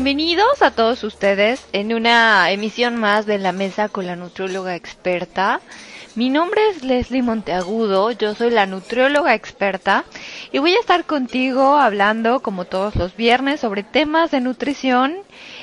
Bienvenidos a todos ustedes en una emisión más de la mesa con la nutrióloga experta. Mi nombre es Leslie Monteagudo, yo soy la nutrióloga experta y voy a estar contigo hablando como todos los viernes sobre temas de nutrición,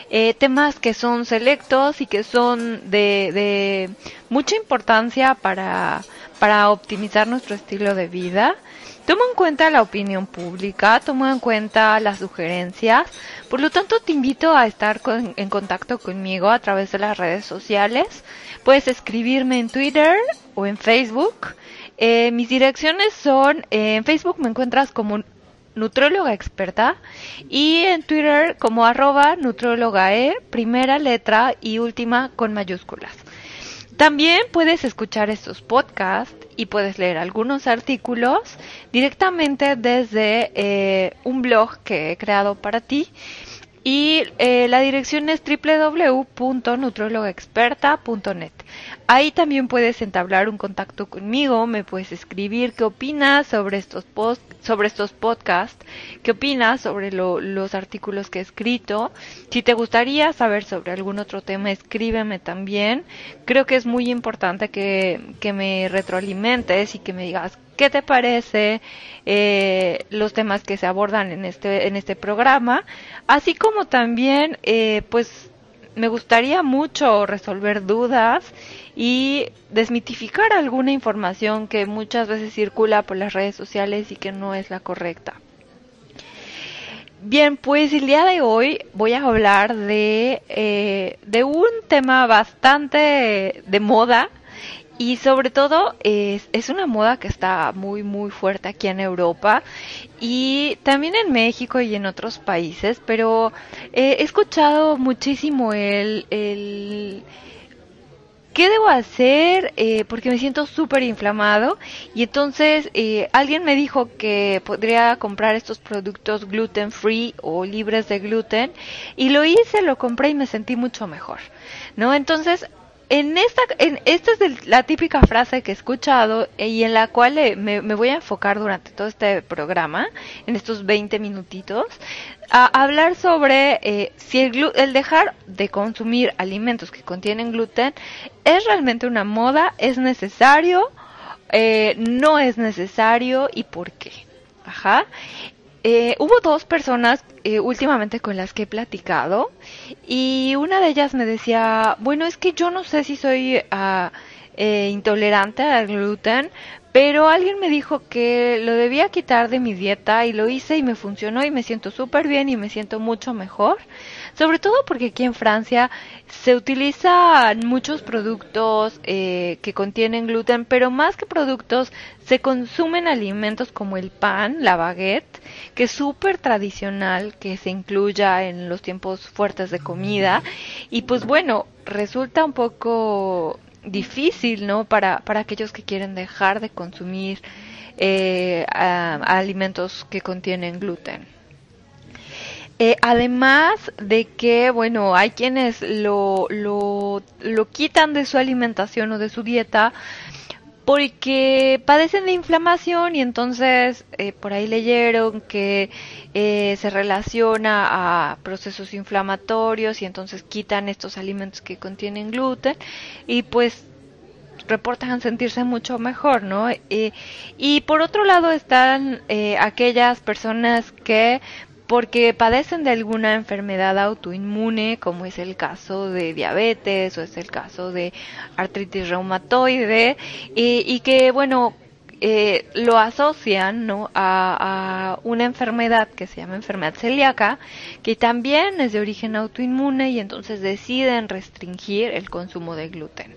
eh, temas que son selectos y que son de, de mucha importancia para, para optimizar nuestro estilo de vida. Tomo en cuenta la opinión pública, tomo en cuenta las sugerencias, por lo tanto te invito a estar en contacto conmigo a través de las redes sociales. Puedes escribirme en Twitter o en Facebook. Eh, mis direcciones son, en Facebook me encuentras como nutróloga experta y en Twitter como arroba e, primera letra y última con mayúsculas. También puedes escuchar estos podcasts y puedes leer algunos artículos directamente desde eh, un blog que he creado para ti. Y eh, la dirección es www.nutrologaexperta.net. Ahí también puedes entablar un contacto conmigo, me puedes escribir qué opinas sobre estos post, sobre estos podcasts, qué opinas sobre los artículos que he escrito. Si te gustaría saber sobre algún otro tema, escríbeme también. Creo que es muy importante que, que me retroalimentes y que me digas qué te parece eh, los temas que se abordan en este en este programa, así como también eh, pues me gustaría mucho resolver dudas y desmitificar alguna información que muchas veces circula por las redes sociales y que no es la correcta. Bien, pues el día de hoy voy a hablar de, eh, de un tema bastante de moda y sobre todo es, es una moda que está muy muy fuerte aquí en Europa y también en México y en otros países, pero eh, he escuchado muchísimo el, el ¿qué debo hacer? Eh, porque me siento súper inflamado y entonces eh, alguien me dijo que podría comprar estos productos gluten free o libres de gluten y lo hice, lo compré y me sentí mucho mejor, ¿no? Entonces en esta, en, esta es la típica frase que he escuchado y en la cual eh, me, voy a enfocar durante todo este programa, en estos 20 minutitos, a hablar sobre eh, si el, el, dejar de consumir alimentos que contienen gluten es realmente una moda, es necesario, eh, no es necesario y por qué. Ajá. Eh, hubo dos personas eh, últimamente con las que he platicado y una de ellas me decía, bueno, es que yo no sé si soy ah, eh, intolerante al gluten, pero alguien me dijo que lo debía quitar de mi dieta y lo hice y me funcionó y me siento súper bien y me siento mucho mejor sobre todo porque aquí en Francia se utilizan muchos productos eh, que contienen gluten, pero más que productos se consumen alimentos como el pan, la baguette, que es súper tradicional que se incluya en los tiempos fuertes de comida y pues bueno, resulta un poco difícil, ¿no? Para, para aquellos que quieren dejar de consumir eh, alimentos que contienen gluten. Eh, además de que, bueno, hay quienes lo, lo, lo quitan de su alimentación o de su dieta porque padecen de inflamación y entonces eh, por ahí leyeron que eh, se relaciona a procesos inflamatorios y entonces quitan estos alimentos que contienen gluten y pues reportan sentirse mucho mejor, ¿no? y por otro lado están aquellas personas que porque padecen de alguna enfermedad autoinmune, como es el caso de diabetes o es el caso de artritis reumatoide, y, que, bueno, eh, lo asocian ¿no? a, una enfermedad que se llama enfermedad celíaca, que también es de origen autoinmune y entonces deciden restringir el consumo de gluten.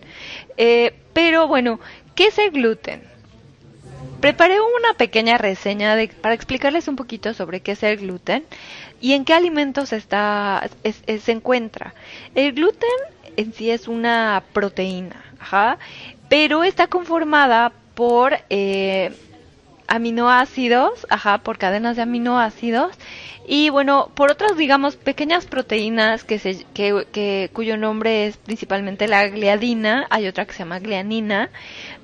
Eh, pero bueno, ¿qué es el gluten? Preparé una pequeña reseña de, para explicarles un poquito sobre qué es el gluten y en qué alimentos está, se encuentra. El gluten en sí es una proteína, ajá, pero está conformada por eh, aminoácidos, ajá, por cadenas de aminoácidos y bueno, por otras digamos pequeñas proteínas que se, que, cuyo nombre es principalmente la gliadina, hay otra que se llama glianina,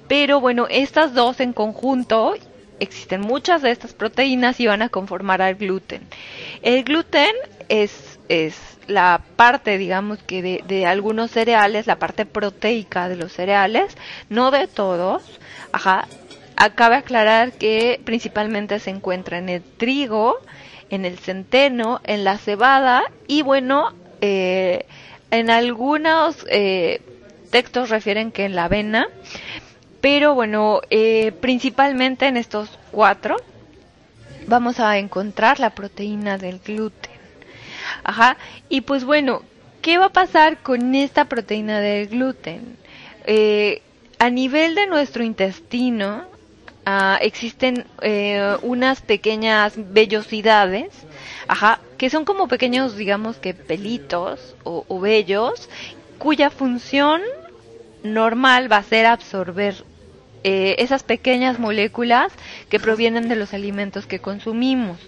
pero bueno, estas dos en conjunto, existen muchas de estas proteínas y van a conformar al gluten. El gluten es, es la parte, digamos que de, de algunos cereales, la parte proteica de los cereales, no de todos, ajá, Acabe aclarar que principalmente se encuentra en el trigo, en el centeno, en la cebada y bueno, eh, en algunos eh, textos refieren que en la avena, pero bueno, eh, principalmente en estos cuatro vamos a encontrar la proteína del gluten. Ajá, y pues bueno, ¿qué va a pasar con esta proteína del gluten? a nivel de nuestro intestino, Ah, existen eh, unas pequeñas vellosidades, ajá, que son como pequeños, digamos que pelitos o, o vellos, cuya función normal va a ser absorber eh, esas pequeñas moléculas que provienen de los alimentos que consumimos.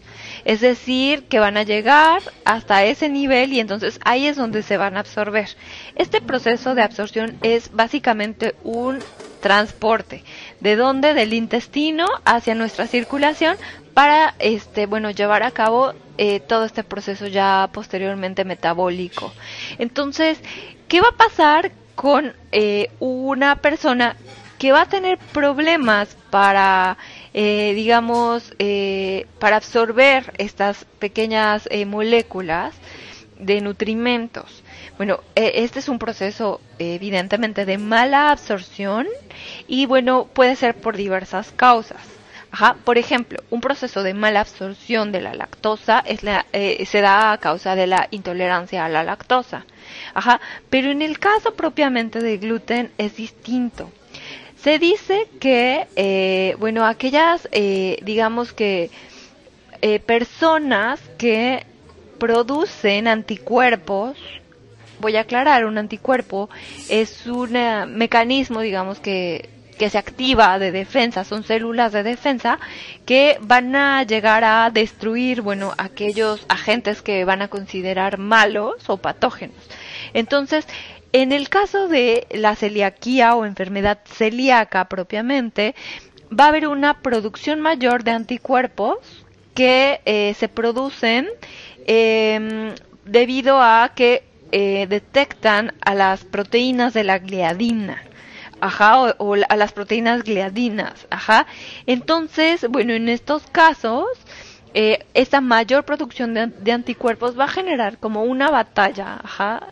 Es decir, que van a llegar hasta ese nivel y entonces ahí es donde se van a absorber. Este proceso de absorción es básicamente un transporte. ¿De dónde? Del intestino hacia nuestra circulación para, este, bueno, llevar a cabo eh, todo este proceso ya posteriormente metabólico. Entonces, ¿qué va a pasar con eh, una persona que va a tener problemas para, eh, digamos, para absorber estas pequeñas moléculas de nutrimentos? Bueno, e, este es un proceso evidentemente de mala absorción y bueno, puede ser por diversas causas. Ajá, por ejemplo, un proceso de mala absorción de la lactosa es la, eh, se da a causa de la intolerancia a la lactosa. Ajá, pero en el caso propiamente de gluten es distinto. Se dice que, eh, bueno, aquellas, eh, digamos que, personas que producen anticuerpos voy a aclarar, un anticuerpo es un eh, mecanismo, digamos, que, que se activa de defensa, son células de defensa que van a llegar a destruir, bueno, aquellos agentes que van a considerar malos o patógenos. Entonces, en el caso de la celiaquía o enfermedad celíaca propiamente, va a haber una producción mayor de anticuerpos que eh, se producen eh, debido a que eh, detectan a las proteínas de la gliadina. Ajá, o, a las proteínas gliadinas, ajá. Entonces, bueno, en estos casos, eh, esta mayor producción de, anticuerpos va a generar como una batalla, ajá,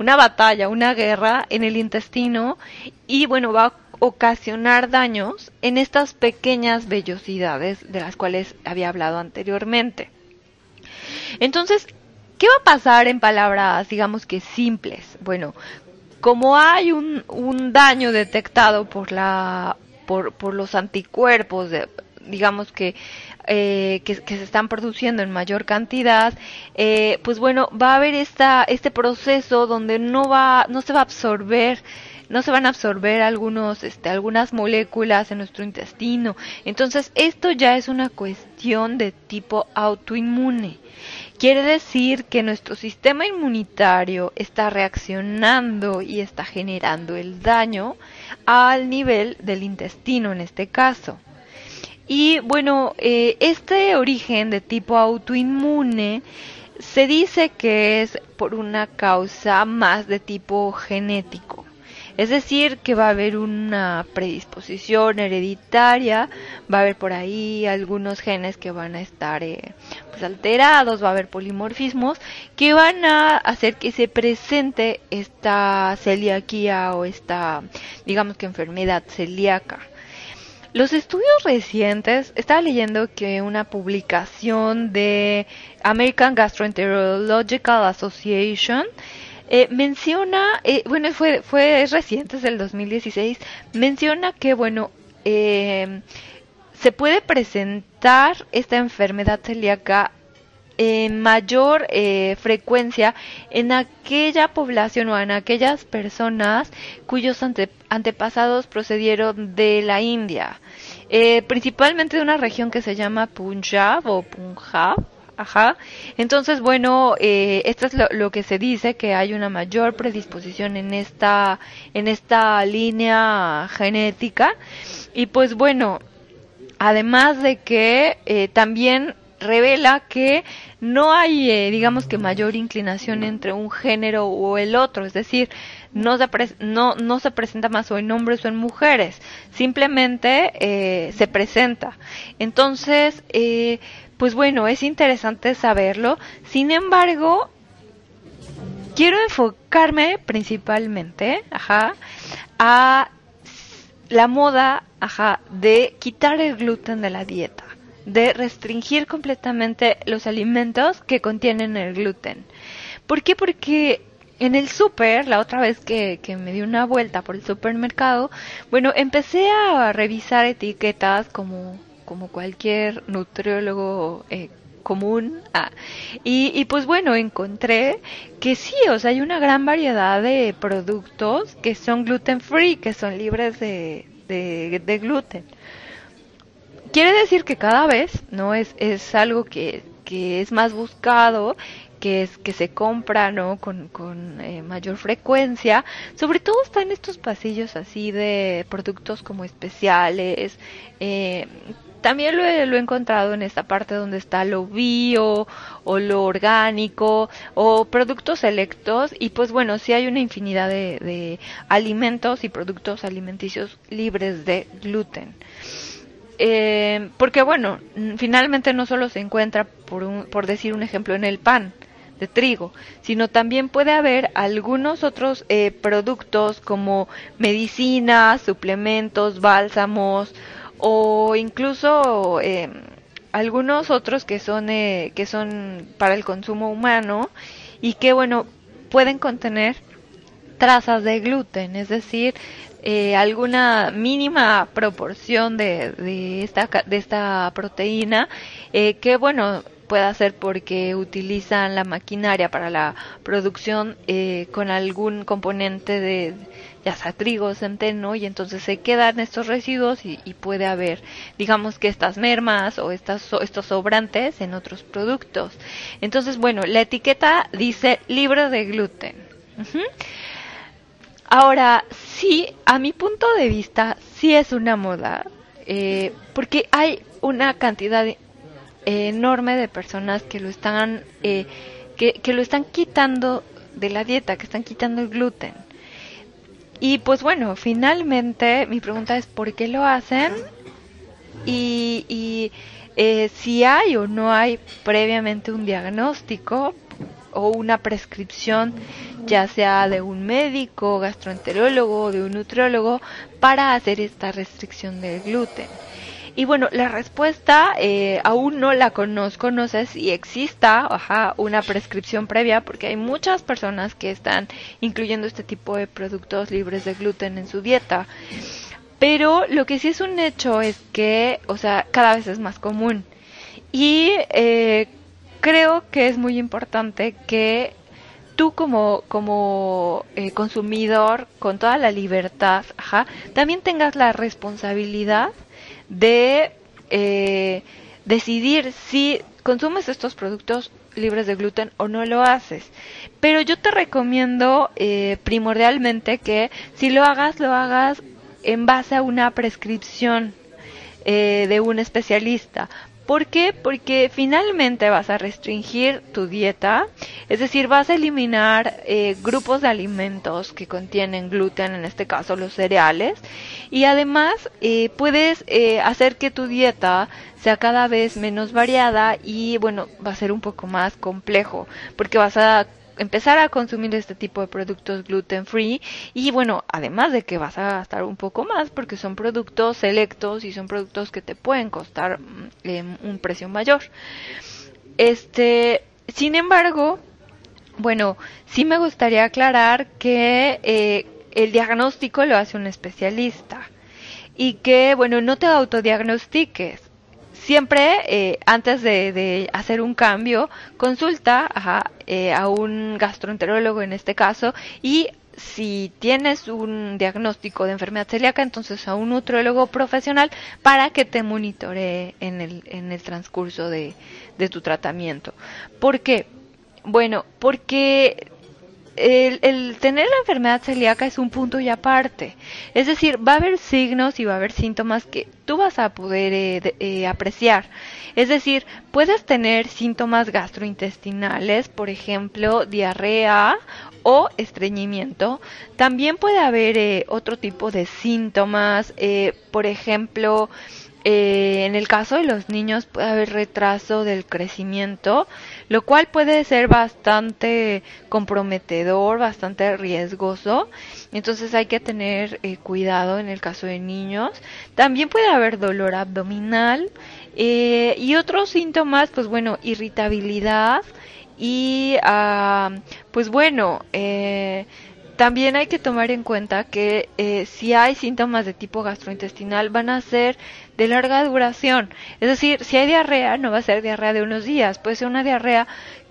una batalla, una guerra en el intestino y bueno, va a ocasionar daños en estas pequeñas vellosidades de las cuales había hablado anteriormente. Entonces, ¿Qué va a pasar en palabras, digamos que simples? Bueno, como hay un, un daño detectado por la por, por los anticuerpos, digamos que, eh, que, se están produciendo en mayor cantidad, eh, pues bueno, va a haber esta, este proceso donde no va, no se va a absorber no se van a absorber algunos, este, algunas moléculas en nuestro intestino. Entonces, esto ya es una cuestión de tipo autoinmune. Quiere decir que nuestro sistema inmunitario está reaccionando y está generando el daño al nivel del intestino en este caso. Y bueno, eh, este origen de tipo autoinmune se dice que es por una causa más de tipo genético. Es decir, que va a haber una predisposición hereditaria, va a haber por ahí algunos genes que van a estar eh, pues alterados, va a haber polimorfismos que van a hacer que se presente esta celiaquía o esta, digamos que enfermedad celíaca. Los estudios recientes, estaba leyendo que una publicación de American Gastroenterological Association eh, menciona, eh, bueno, fue, fue reciente, es del 2016, menciona que, bueno, eh, se puede presentar esta enfermedad celíaca en mayor frecuencia en aquella población o en aquellas personas cuyos antepasados procedieron de la India, principalmente de una región que se llama Punjab o Punjab, Ajá. Entonces, bueno, eh, esto es lo, que se dice, que hay una mayor predisposición en esta, en esta línea genética. Y pues bueno, además de que eh, también revela que no hay, eh, digamos que mayor inclinación entre un género o el otro, es decir, no se, no, no se presenta más o en hombres o en mujeres, simplemente eh, se presenta. Entonces, eh, pues bueno, es interesante saberlo. Sin embargo, quiero enfocarme principalmente, ajá, a la moda, ajá, de quitar el gluten de la dieta, de restringir completamente los alimentos que contienen el gluten. ¿Por qué? Porque en el súper, la otra vez que, me di una vuelta por el supermercado, bueno, empecé a revisar etiquetas como, como cualquier nutriólogo eh, común. Ah, y, y, pues bueno, encontré que sí, o sea, hay una gran variedad de productos que son gluten free, que son libres de, de gluten. Quiere decir que cada vez, ¿no? Es, es algo que, que es más buscado que es que se compra no con, con eh, mayor frecuencia sobre todo está en estos pasillos así de productos como especiales eh, también lo he, lo he encontrado en esta parte donde está lo bio o lo orgánico o productos selectos y pues bueno, sí hay una infinidad de, de alimentos y productos alimenticios libres de gluten. Eh, porque bueno, finalmente no solo se encuentra, por, un, por decir un ejemplo, en el pan de trigo, sino también puede haber algunos otros eh, productos como medicinas, suplementos, bálsamos, o incluso eh, algunos otros que son eh, que son para el consumo humano y que bueno pueden contener trazas de gluten es decir eh, alguna mínima proporción de, de esta de esta proteína eh, que bueno puede ser porque utilizan la maquinaria para la producción eh, con algún componente de ya sea trigo, centeno, y entonces se quedan estos residuos y, puede haber, digamos que estas mermas o estas, estos sobrantes en otros productos. Entonces, bueno, la etiqueta dice libre de gluten. Ahora, sí, a mi punto de vista, sí es una moda, eh, porque hay una cantidad enorme de personas que lo están, eh, que, que lo están quitando de la dieta, que están quitando el gluten. Y pues bueno, finalmente mi pregunta es ¿por qué lo hacen? Y, y eh, si hay o no hay previamente un diagnóstico o una prescripción, ya sea de un médico, gastroenterólogo o de un nutriólogo, para hacer esta restricción del gluten. Y bueno, la respuesta eh, aún no la conozco, no sé si exista ajá, una prescripción previa, porque hay muchas personas que están incluyendo este tipo de productos libres de gluten en su dieta. Pero lo que sí es un hecho es que, o sea, cada vez es más común. Y eh, creo que es muy importante que tú como, como eh, consumidor, con toda la libertad, ajá, también tengas la responsabilidad de eh, decidir si consumes estos productos libres de gluten o no lo haces. Pero yo te recomiendo eh, primordialmente que si lo hagas, lo hagas en base a una prescripción eh, de un especialista. ¿Por qué? Porque finalmente vas a restringir tu dieta, es decir, vas a eliminar eh, grupos de alimentos que contienen gluten, en este caso los cereales, y además eh, puedes eh, hacer que tu dieta sea cada vez menos variada y bueno, va a ser un poco más complejo, porque vas a empezar a consumir este tipo de productos gluten free y bueno, además de que vas a gastar un poco más porque son productos selectos y son productos que te pueden costar eh, un precio mayor. Este, sin embargo, bueno, sí me gustaría aclarar que eh, el diagnóstico lo hace un especialista. Y que, bueno, no te autodiagnostiques siempre eh, antes de, de, hacer un cambio consulta ajá, eh, a un gastroenterólogo en este caso y si tienes un diagnóstico de enfermedad celíaca entonces a un nutriólogo profesional para que te monitoree en el, en el transcurso de, de tu tratamiento. ¿Por qué? Bueno, porque el, tener la enfermedad celíaca es un punto y aparte. Es decir, va a haber signos y va a haber síntomas que tú vas a poder eh, eh, apreciar. Es decir, puedes tener síntomas gastrointestinales, por ejemplo, diarrea o estreñimiento. También puede haber eh, otro tipo de síntomas, por ejemplo, eh, en el caso de los niños puede haber retraso del crecimiento, lo cual puede ser bastante comprometedor, bastante riesgoso. Entonces hay que tener eh, cuidado en el caso de niños. También puede haber dolor abdominal eh, y otros síntomas, pues bueno, irritabilidad y ah, pues bueno, eh, también hay que tomar en cuenta que eh, si hay síntomas de tipo gastrointestinal van a ser de larga duración. Es decir, si hay diarrea, no va a ser diarrea de unos días, puede ser una diarrea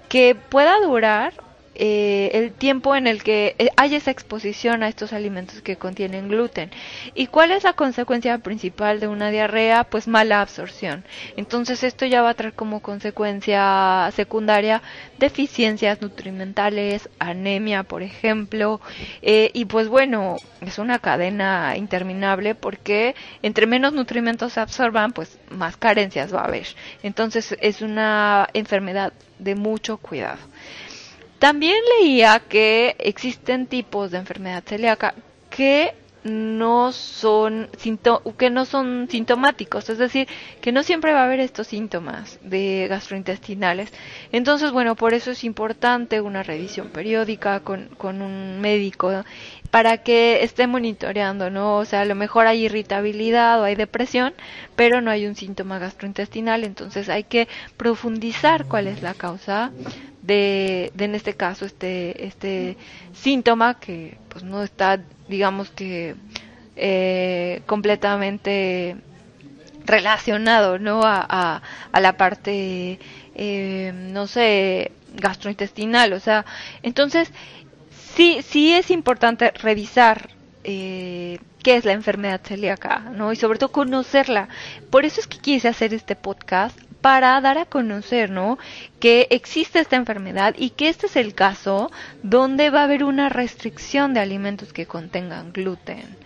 que pueda durar eh, el tiempo en el que eh, hay esa exposición a estos alimentos que contienen gluten. ¿Y cuál es la consecuencia principal de una diarrea? Pues mala absorción. Entonces esto ya va a traer como consecuencia secundaria deficiencias nutrimentales, anemia, por ejemplo, eh, y pues bueno, es una cadena interminable porque entre menos nutrimentos se absorban, pues más carencias va a haber. Entonces es una enfermedad de mucho cuidado. También leía que existen tipos de enfermedad celíaca que no son que no son sintomáticos, es decir, que no siempre va a haber estos síntomas de gastrointestinales. Entonces, bueno, por eso es importante una revisión periódica con, con un médico para que esté monitoreando, ¿no? O sea, a lo mejor hay irritabilidad o hay depresión, pero no hay un síntoma gastrointestinal, entonces hay que profundizar cuál es la causa de, en este caso este este síntoma que pues no está digamos que eh, completamente relacionado no a, a, la parte eh, no sé gastrointestinal o sea entonces sí sí es importante revisar eh, qué es la enfermedad celíaca, ¿no? Y sobre todo conocerla. Por eso es que quise hacer este podcast para dar a conocer, ¿no? Que existe esta enfermedad y que este es el caso donde va a haber una restricción de alimentos que contengan gluten.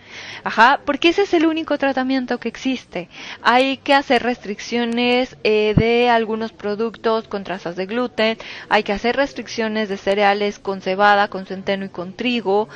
Ajá, porque ese es el único tratamiento que existe. Hay que hacer restricciones eh, de algunos productos con trazas de gluten, hay que hacer restricciones de cereales con cebada, con centeno y con trigo.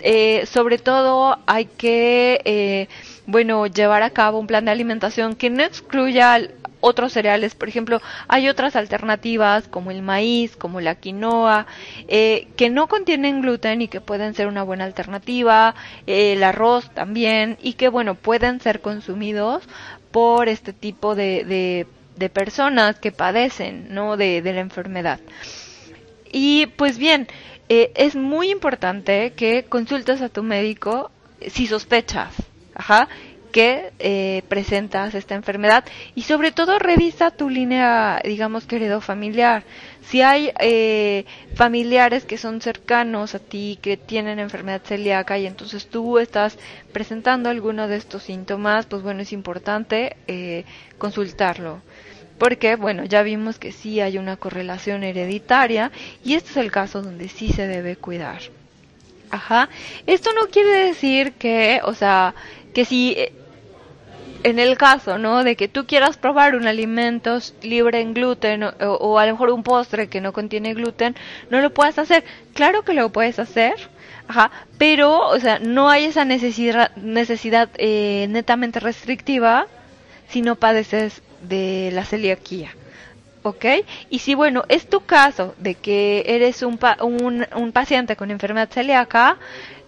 Eh, sobre todo hay que, eh, bueno, llevar a cabo un plan de alimentación que no excluya otros cereales. Por ejemplo, hay otras alternativas como el maíz, como la quinoa, eh, que no contienen gluten y que pueden ser una buena alternativa. el arroz también y que, bueno, pueden ser consumidos por este tipo de, de, personas que padecen, ¿no? De, de la enfermedad. Y pues bien, eh, es muy importante que consultes a tu médico si sospechas, ajá, que eh, presentas esta enfermedad y sobre todo revisa tu línea, digamos, querido familiar. Si hay eh, familiares que son cercanos a ti, que tienen enfermedad celíaca y entonces tú estás presentando alguno de estos síntomas, pues bueno, es importante eh, consultarlo. Porque, bueno, ya vimos que sí hay una correlación hereditaria y este es el caso donde sí se debe cuidar. Ajá. Esto no quiere decir que, o sea, que si en el caso, ¿no? De que tú quieras probar un alimento libre en gluten o, a lo mejor un postre que no contiene gluten, no lo puedes hacer. Claro que lo puedes hacer, ajá, pero, o sea, no hay esa necesidad, necesidad eh, netamente restrictiva si no padeces de la celiaquía. ¿ok? Y si, bueno, es tu caso de que eres un, un, un paciente con enfermedad celíaca,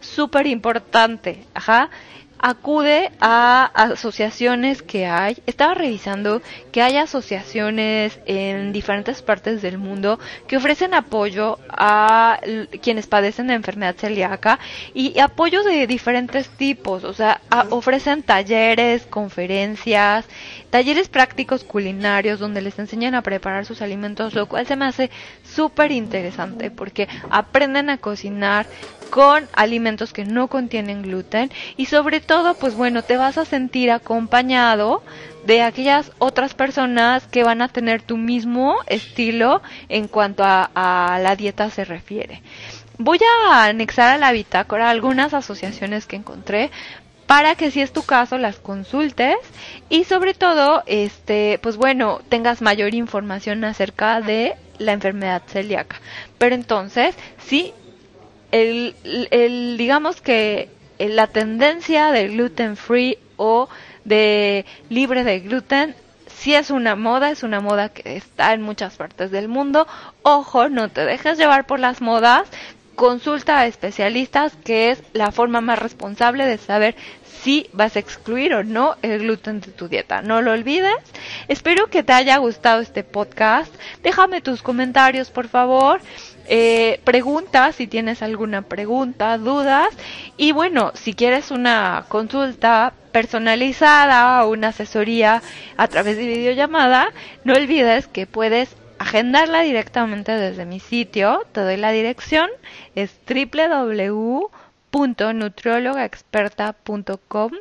súper importante, ajá, acude a asociaciones que hay. Estaba revisando que hay asociaciones en diferentes partes del mundo que ofrecen apoyo a quienes padecen de enfermedad celíaca y apoyo de diferentes tipos. O sea, ofrecen talleres, conferencias, talleres prácticos culinarios donde les enseñan a preparar sus alimentos, lo cual se me hace súper interesante porque aprenden a cocinar con alimentos que no contienen gluten y sobre todo, pues bueno, te vas a sentir acompañado de aquellas otras personas que van a tener tu mismo estilo en cuanto a, a la dieta se refiere. Voy a anexar a la bitácora algunas asociaciones que encontré para que si es tu caso las consultes y sobre todo, este, pues bueno, tengas mayor información acerca de la enfermedad celíaca. Pero entonces, sí, el, el digamos que la tendencia del gluten free o de libre de gluten sí es una moda, es una moda que está en muchas partes del mundo. Ojo, no te dejes llevar por las modas. Consulta a especialistas, que es la forma más responsable de saber si vas a excluir o no el gluten de tu dieta. No lo olvides. Espero que te haya gustado este podcast. Déjame tus comentarios, por favor. Eh, preguntas si tienes alguna pregunta, dudas. Y bueno, si quieres una consulta personalizada o una asesoría a través de videollamada, no olvides que puedes agendarla directamente desde mi sitio, te doy la dirección, es www.nutriólogaexperta.com.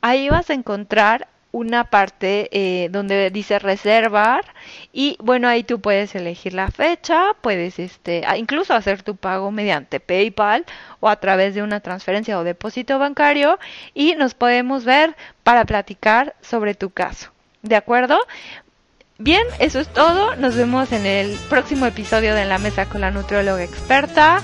Ahí vas a encontrar una parte eh, donde dice reservar y bueno ahí tú puedes elegir la fecha puedes este incluso hacer tu pago mediante PayPal o a través de una transferencia o depósito bancario y nos podemos ver para platicar sobre tu caso de acuerdo Bien, eso es todo. Nos vemos en el próximo episodio de La Mesa con la Nutrióloga Experta.